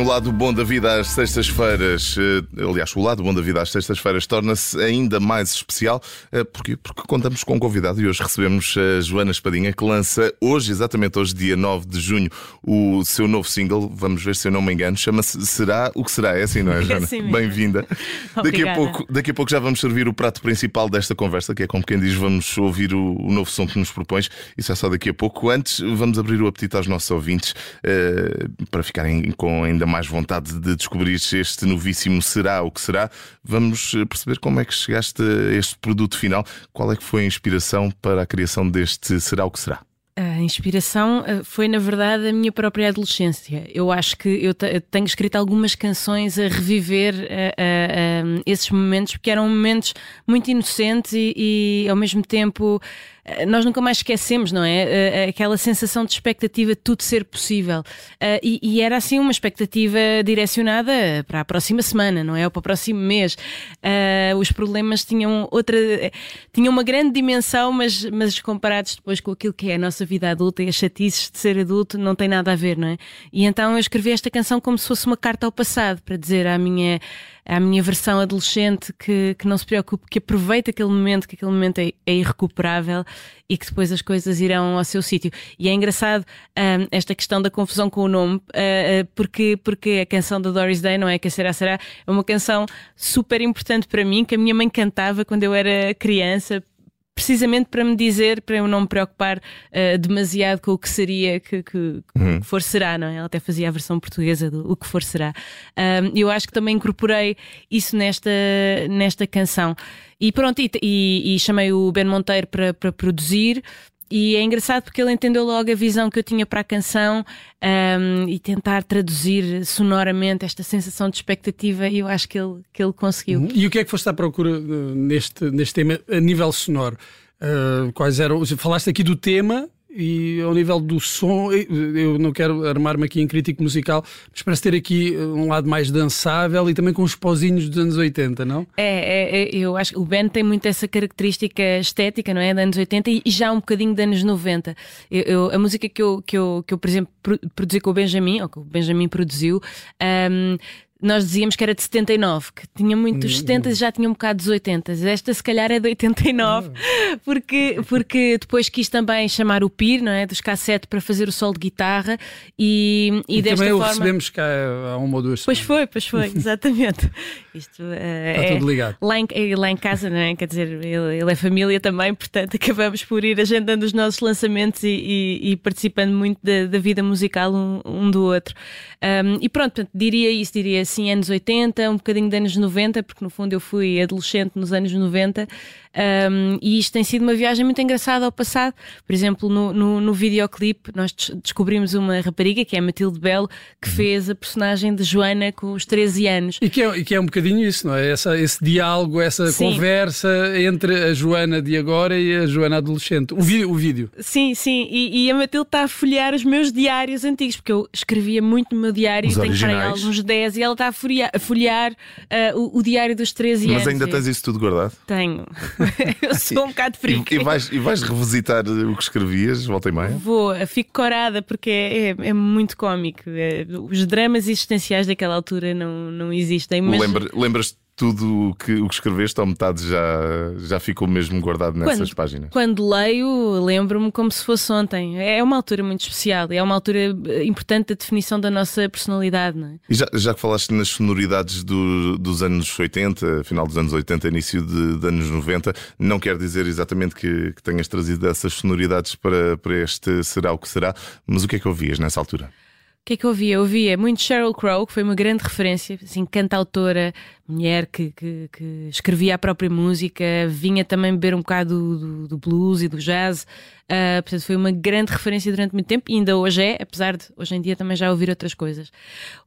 no lado bom da vida às sextas-feiras, eh, aliás, o lado bom da vida às sextas-feiras torna-se ainda mais especial. Eh, Porquê? Porque contamos com um convidado e hoje recebemos a Joana Espadinha, que lança hoje, exatamente hoje, dia 9 de junho, o seu novo single. Vamos ver se eu não me engano. Chama-se Será o que será? É assim, não é, Joana? assim mesmo. Bem-vinda. Daqui a, pouco, daqui a pouco já vamos servir o prato principal desta conversa, que é como quem diz, vamos ouvir o, o novo som que nos propões. Isso é só daqui a pouco. Antes, vamos abrir o apetite aos nossos ouvintes eh, para ficarem com ainda mais vontade de descobrir se este novíssimo será o que será. Vamos eh, perceber como é que chegaste a este produto final. Qual é que foi a inspiração para a criação deste será o que será? A inspiração eh, foi, na verdade, a minha própria adolescência. Eu acho que eu te- eu tenho escrito algumas canções a reviver eh, eh, eh, esses momentos, porque eram momentos muito inocentes e, e, ao mesmo tempo, nós nunca mais esquecemos, não é? Eh, Aquela sensação de expectativa de tudo ser possível. Eh, E, era assim uma expectativa direcionada para a próxima semana, não é? Ou para o próximo mês. Eh, Os problemas tinham outra. tinham uma grande dimensão, mas, mas comparados depois com aquilo que é a nossa vida adulta e as chatices de ser adulto, não tem nada a ver, não é? E então eu escrevi esta canção como se fosse uma carta ao passado, para dizer à minha, à minha versão adolescente que, que não se preocupe, que aproveite aquele momento, que aquele momento é, é irrecuperável e que depois as coisas irão ao seu sítio. E é engraçado hum, esta questão da confusão com o nome, ah, ah, porque, porque a canção da Doris Day, não é? Que a Será Será, é uma canção super importante para mim, que a minha mãe cantava quando eu era criança, precisamente para me dizer, para eu não me preocupar ah, demasiado com o que seria, que, que, que for será, não é? Ela até fazia a versão portuguesa do o que for será. Ahm, eu acho que também incorporei isso nesta, nesta canção. E pronto, e, e- e chamei o Ben Monteiro para, para produzir. E é engraçado porque ele entendeu logo a visão que eu tinha para a canção ahm, e tentar traduzir sonoramente esta sensação de expectativa, eu acho que ele, que ele conseguiu. E o que é que foste à procura eh, neste, neste tema a nível sonoro? Eh, quais eram? Falaste aqui do tema e ao nível do som, eu não quero armar-me aqui em crítico musical, mas parece ter aqui eh, um lado mais dançável e também com os pozinhos dos anos 80, não? É, é, é, eu acho que o Ben tem muito essa característica estética, não é? De anos 80 e, já um bocadinho de anos 90. Eu, eu- a música que eu, que, eu, que eu, por exemplo, pro- produzi com o Benjamin, ou que o Benjamin produziu, ahm, nós dizíamos que era de 79, que tinha muito dos 70 e já tinha um bocado dos 80. Esta, se calhar, é de 89, porque, porque depois quis também chamar o Pir, não é? Dos cassete para fazer o solo de guitarra e, e, E, desta também o forma. recebemos cá há uma ou duas Pois semanas. foi, pois foi, exatamente. Isto eh, Está é, tudo ligado. Lá em, é lá em casa, não é? Quer dizer, ele, ele é família também, portanto acabamos por ir agendando os nossos lançamentos e, e- e participando muito da, da vida musical um, um do outro. Um, e pronto, portanto, diria isso, diria assim, anos 80, um bocadinho de anos 90, porque no fundo eu fui adolescente nos anos 90. um, e isto tem sido uma viagem muito engraçada ao passado. Por exemplo, no, no, no videoclipe, nós des- descobrimos uma rapariga que é a Matilde Belo, que Uhum. fez a personagem de Joana com os 13 anos. E que, é, e que é um bocadinho isso, não é? Essa, esse diálogo, essa Sim. conversa entre a Joana de agora e a Joana adolescente. O vídeo. O vídeo. Sim, sim, e, e a Matilde está a folhear os meus diários antigos, porque eu escrevia muito no meu diário, Os tenho para alguns 10, e ela está a folhear, a folhear, ah, o, o diário dos 13 anos. Mas ainda E tens isso tudo guardado? Tenho. eu sou um bocado E, frio. e vais, e vais revisitar o que escrevias, volta e meia? Vou, fico corada porque é, é, é muito cómico. É, os dramas existenciais daquela altura não, não existem. Mas Lembra- Lembras-te tudo o que, o que escreveste ou metade já, já ficou mesmo guardado nessas Quando? páginas? quando leio, lembro-me como se fosse ontem. É uma altura muito especial, é uma altura eh, importante da definição da nossa personalidade, não é? E já, já que falaste nas sonoridades do- dos anos 80, final dos anos 80, início de, de anos 90, não quer dizer exatamente que, que tenhas trazido essas sonoridades para, para este Será o que será, mas o que é que ouvias nessa altura? O que é que eu ouvia? Eu ouvia muito Sheryl Crow, que foi uma grande referência, assim, cantautora, mulher que, que, que escrevia a própria música, vinha também beber um bocado do, do- do blues e do jazz. Ah, portanto, foi uma grande referência durante muito tempo e ainda hoje é, apesar de hoje em dia também já ouvir outras coisas.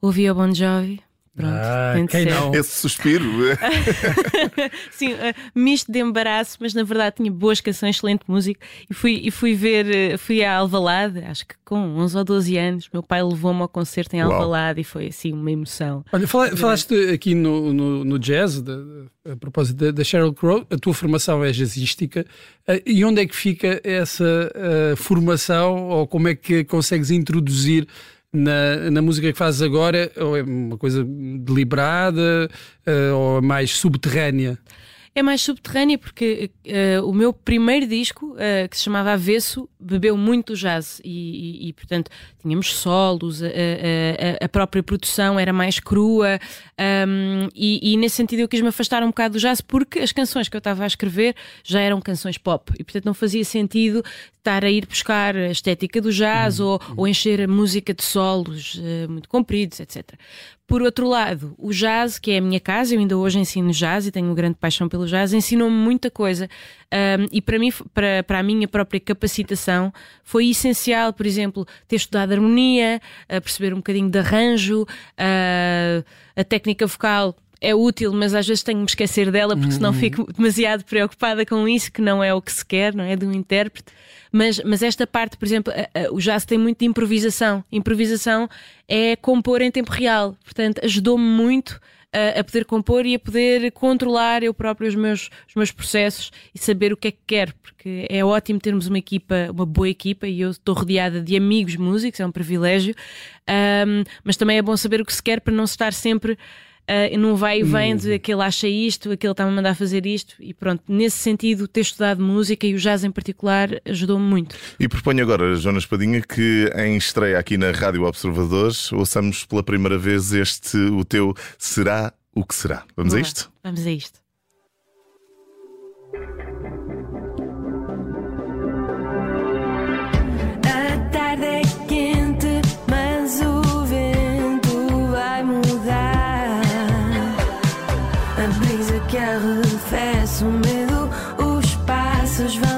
Ouvia Bon Jovi. Pronto, Ah, tem de quem ser. não? Esse suspiro. Sim, uh, misto de embaraço, mas na verdade tinha boas canções, excelente música. E fui, e fui ver, uh, fui a Alvalade, acho que com 11 ou 12 anos. Meu pai levou-me ao concerto em Uau. Alvalade e foi assim uma emoção. Olha, fala- falaste aqui no, no, no jazz, de- de- a propósito da, da Sheryl Crow, a tua formação é jazzística. eh, E onde é que fica essa eh, formação ou como é que consegues introduzir na, na música que fazes agora, ou é uma coisa deliberada, uh, ou é mais subterrânea? é mais subterrânea porque uh, o meu primeiro disco, uh, que se chamava Avesso, bebeu muito jazz e, e, e portanto, tínhamos solos, a, a, a, própria produção era mais crua um, e, e, nesse sentido eu quis-me afastar um bocado do jazz porque as canções que eu estava a escrever já eram canções pop e, portanto, não fazia sentido estar a ir buscar a estética do jazz uhum. ou, ou, encher a música de solos uh, muito compridos, etc. Por outro lado, o jazz, que é a minha casa, eu ainda hoje ensino jazz e tenho uma grande paixão pelo jazz, ensinou-me muita coisa. Um, e para mim, para, para a minha própria capacitação, foi essencial, por exemplo, ter estudado harmonia, perceber um bocadinho de arranjo, a técnica vocal é útil, mas às vezes tenho de me esquecer dela porque senão uhum. fico demasiado preocupada com isso, que não é o que se quer, não é? De um intérprete. Mas, mas esta parte, por exemplo, o jazz tem muito de improvisação. Improvisação é compor em tempo real. Portanto, ajudou-me muito a, a, poder compor e a poder controlar eu próprio os meus, os meus processos e saber o que é que quero, porque é ótimo termos uma equipa, uma boa equipa, e eu estou rodeada de amigos músicos, é um privilégio, um, mas também é bom saber o que se quer para não estar sempre uh, não vai e vem de aquele acha isto, aquele está-me a mandar fazer isto, e pronto, nesse sentido, ter estudado música e o jazz em particular ajudou-me muito. E proponho agora, Jonas Padinha, que em estreia aqui na Rádio Observadores, ouçamos pela primeira vez este, o teu Será o que será. Vamos a isto? Vamos a isto. que arrefece o medo, os passos vão.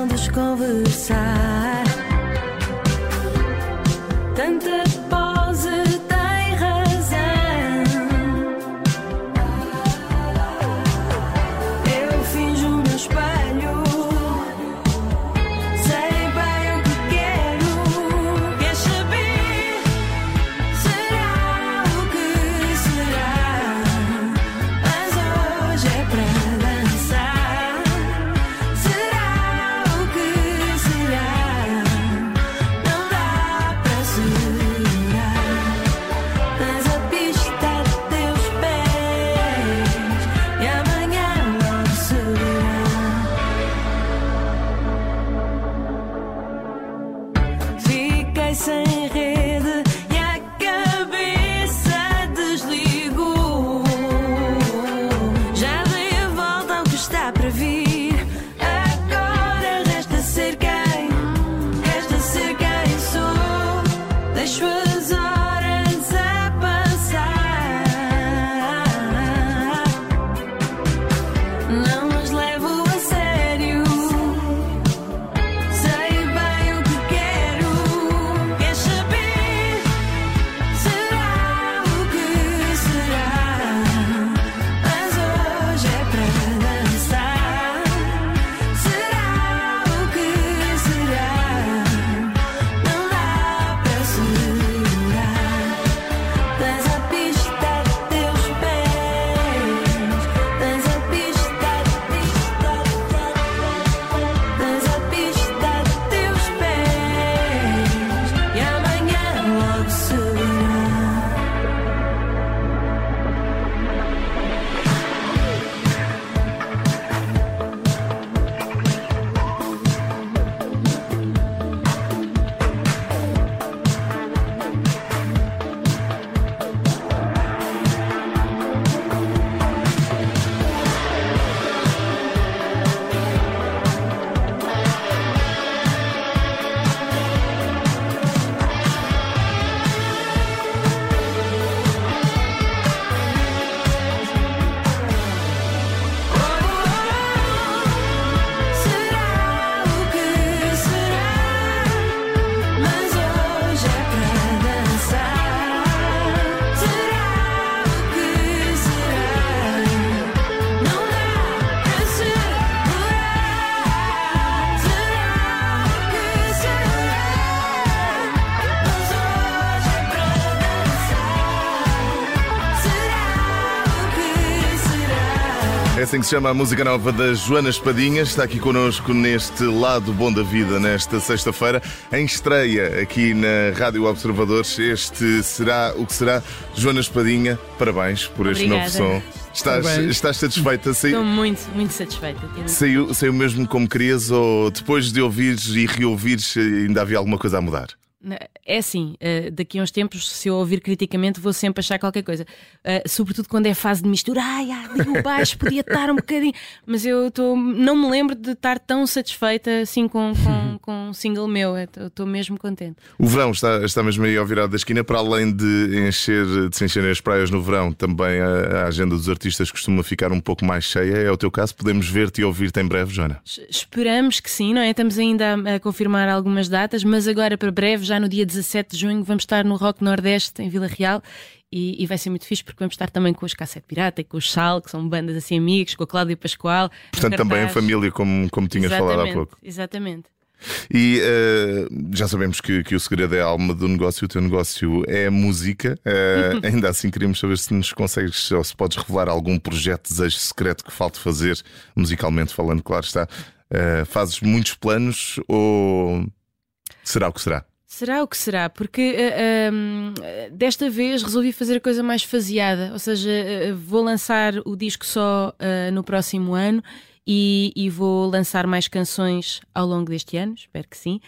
Assim que se chama a música nova da Joana Espadinha. Está aqui connosco neste lado bom da vida, nesta sexta-feira, em estreia aqui na Rádio Observadores. Este será o que será. Joana Espadinha, parabéns por este Obrigada. novo som. Estás, estás satisfeita? Sai- Estou muito, muito satisfeita. Saiu, saiu mesmo como querias ou depois de ouvires e reouvires ainda havia alguma coisa a mudar? É assim, eh, daqui a uns tempos, se eu ouvir criticamente, vou sempre achar qualquer coisa. Eh, sobretudo quando é fase de mistura. Ai, ali o baixo podia estar um bocadinho. Mas eu tô, não me lembro de estar tão satisfeita assim com, com, com um single meu. Estou mesmo contente. O verão está, está mesmo aí ao virado da esquina, para além de encher, de se encherem as praias no verão, também a, a agenda dos artistas costuma ficar um pouco mais cheia. É o teu caso? Podemos ver-te e ouvir-te em breve, Joana? Es- Esperamos que sim, não é? Estamos ainda a, a confirmar algumas datas, mas agora para breve, já no dia 17 de junho, vamos estar no Rock Nordeste, em Vila Real. E, e vai ser muito fixe porque vamos estar também com os Cassete Pirata e com os Sal, que são bandas assim amigos, com a Cláudia Pascoal. Portanto, também em família, como, como tinhas falado há Exatamente, pouco. Exatamente. E eh, já sabemos que, que o segredo é a alma do negócio, o teu negócio é a música. Eh, ainda assim, queríamos saber se nos consegues ou se podes revelar algum projeto, desejo secreto que falte fazer, musicalmente falando, claro está. Eh, fazes muitos planos ou será o que será? Será o que será? Porque eh, hum, desta vez resolvi fazer a coisa mais faseada, ou seja, eh, vou lançar o disco só eh, no próximo ano e, e vou lançar mais canções ao longo deste ano, espero que sim.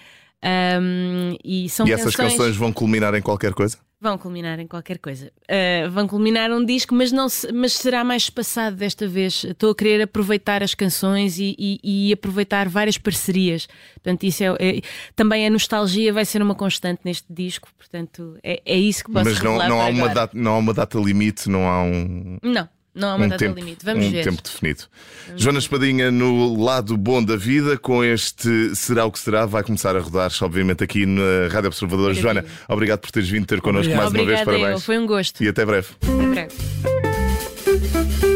Hum, e são e essas canções vão culminar em qualquer coisa? Vão culminar em qualquer coisa. Uh, vão culminar um disco, mas, não se- mas será mais espaçado desta vez. Estou a querer aproveitar as canções e, e- e aproveitar várias parcerias. Portanto, isso é, é- também a nostalgia vai ser uma constante neste disco. Portanto, é, é isso que posso Mas não, não, há uma data, não há uma data limite, não há um, Não, não há uma um data tempo, limite. Vamos um ver. tempo definido. Joana Espadinha, no lado bom da vida, com este Será o que Será, vai começar a rodar, obviamente, aqui na Rádio Observador. Maravilha. Joana, obrigado por teres vindo ter connosco Obrigado. mais uma vez. Obrigada, eu. Parabéns. Foi um gosto. E até breve. Até breve.